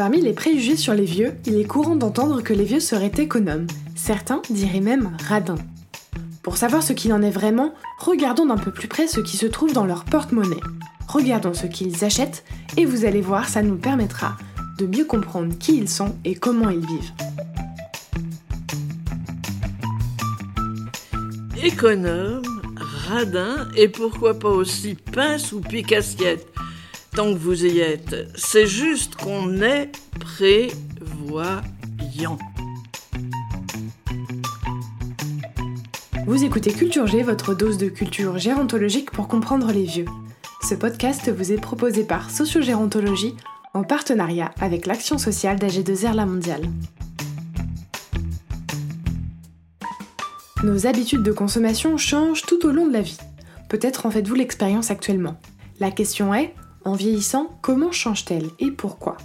Parmi les préjugés sur les vieux, il est courant d'entendre que les vieux seraient économes. Certains diraient même radins. Pour savoir ce qu'il en est vraiment, regardons d'un peu plus près ce qui se trouve dans leur porte-monnaie. Regardons ce qu'ils achètent et vous allez voir, ça nous permettra de mieux comprendre qui ils sont et comment ils vivent. Économe, radin et pourquoi pas aussi pince ou pique-assiette. Tant que vous y êtes, c'est juste qu'on est prévoyant. Vous écoutez Culture G, votre dose de culture gérontologique pour comprendre les vieux. Ce podcast vous est proposé par Sociogérontologie en partenariat avec l'action sociale d'AG2R La Mondiale. Nos habitudes de consommation changent tout au long de la vie. Peut-être en faites-vous l'expérience actuellement. La question est, en vieillissant, comment change-t-elle et pourquoi?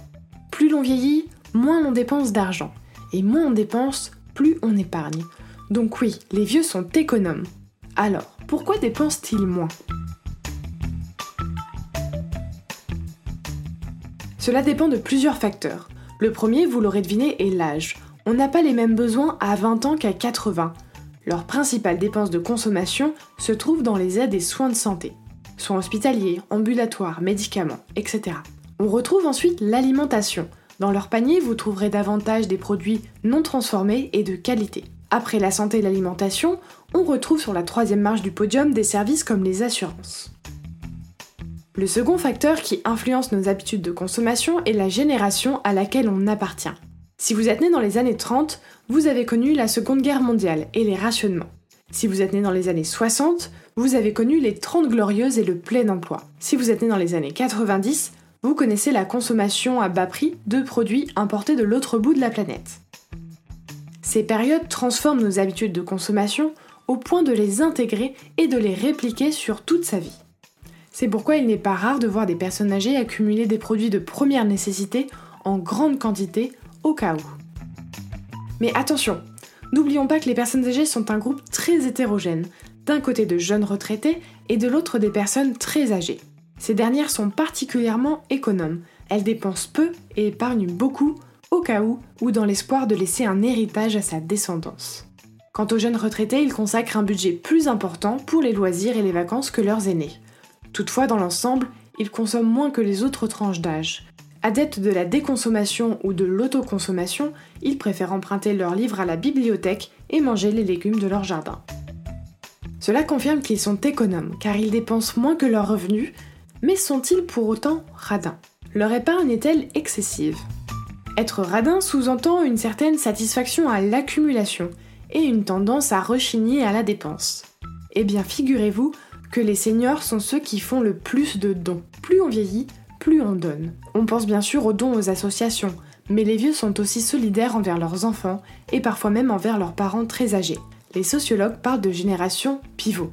Plus l'on vieillit, moins l'on dépense d'argent. Et moins on dépense, plus on épargne. Donc oui, les vieux sont économes. Alors, pourquoi dépensent-ils moins? Cela dépend de plusieurs facteurs. Le premier, vous l'aurez deviné, est l'âge. On n'a pas les mêmes besoins à 20 ans qu'à 80. Leurs principales dépenses de consommation se trouvent dans les aides et soins de santé, soins hospitaliers, ambulatoires, médicaments, etc. On retrouve ensuite l'alimentation. Dans leur panier, vous trouverez davantage des produits non transformés et de qualité. Après la santé et l'alimentation, on retrouve sur la troisième marche du podium des services comme les assurances. Le second facteur qui influence nos habitudes de consommation est la génération à laquelle on appartient. Si vous êtes né dans les années 30, vous avez connu la Seconde Guerre mondiale et les rationnements. Si vous êtes né dans les années 60, vous avez connu les 30 glorieuses et le plein emploi. Si vous êtes né dans les années 90, vous connaissez la consommation à bas prix de produits importés de l'autre bout de la planète. Ces périodes transforment nos habitudes de consommation au point de les intégrer et de les répliquer sur toute sa vie. C'est pourquoi il n'est pas rare de voir des personnes âgées accumuler des produits de première nécessité en grande quantité au cas où. Mais attention, n'oublions pas que les personnes âgées sont un groupe très hétérogène, d'un côté de jeunes retraités et de l'autre des personnes très âgées. Ces dernières sont particulièrement économes, elles dépensent peu et épargnent beaucoup au cas où ou dans l'espoir de laisser un héritage à sa descendance. Quant aux jeunes retraités, ils consacrent un budget plus important pour les loisirs et les vacances que leurs aînés. Toutefois, dans l'ensemble, ils consomment moins que les autres tranches d'âge. Adeptes de la déconsommation ou de l'autoconsommation, ils préfèrent emprunter leurs livres à la bibliothèque et manger les légumes de leur jardin. Cela confirme qu'ils sont économes, car ils dépensent moins que leurs revenus, mais sont-ils pour autant radins? Leur épargne est-elle excessive? Être radin sous-entend une certaine satisfaction à l'accumulation et une tendance à rechigner à la dépense. Eh bien, figurez-vous que les seniors sont ceux qui font le plus de dons. Plus on vieillit, plus on donne. On pense bien sûr aux dons aux associations, mais les vieux sont aussi solidaires envers leurs enfants et parfois même envers leurs parents très âgés. Les sociologues parlent de génération pivot.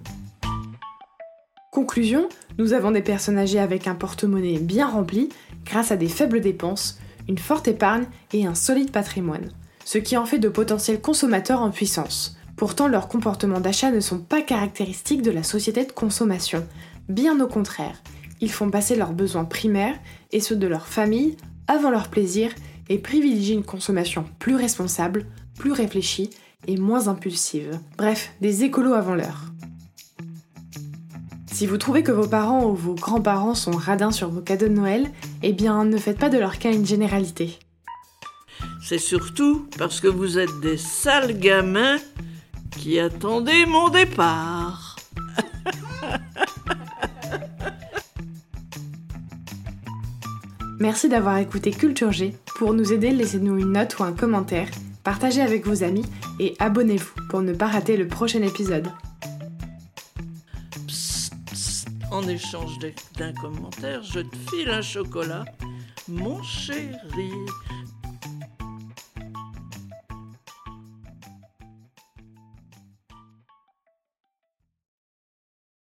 Conclusion, nous avons des personnes âgées avec un porte-monnaie bien rempli grâce à des faibles dépenses, une forte épargne et un solide patrimoine, ce qui en fait de potentiels consommateurs en puissance. Pourtant, leurs comportements d'achat ne sont pas caractéristiques de la société de consommation, bien au contraire. Ils font passer leurs besoins primaires et ceux de leur famille avant leur plaisir et privilégient une consommation plus responsable, plus réfléchie et moins impulsive. Bref, des écolos avant l'heure. Si vous trouvez que vos parents ou vos grands-parents sont radins sur vos cadeaux de Noël, eh bien ne faites pas de leur cas une généralité. C'est surtout parce que vous êtes des sales gamins qui attendaient mon départ. Merci d'avoir écouté Culture G. Pour nous aider, laissez-nous une note ou un commentaire, partagez avec vos amis et abonnez-vous pour ne pas rater le prochain épisode en échange d'un commentaire, je te file un chocolat. Mon chéri,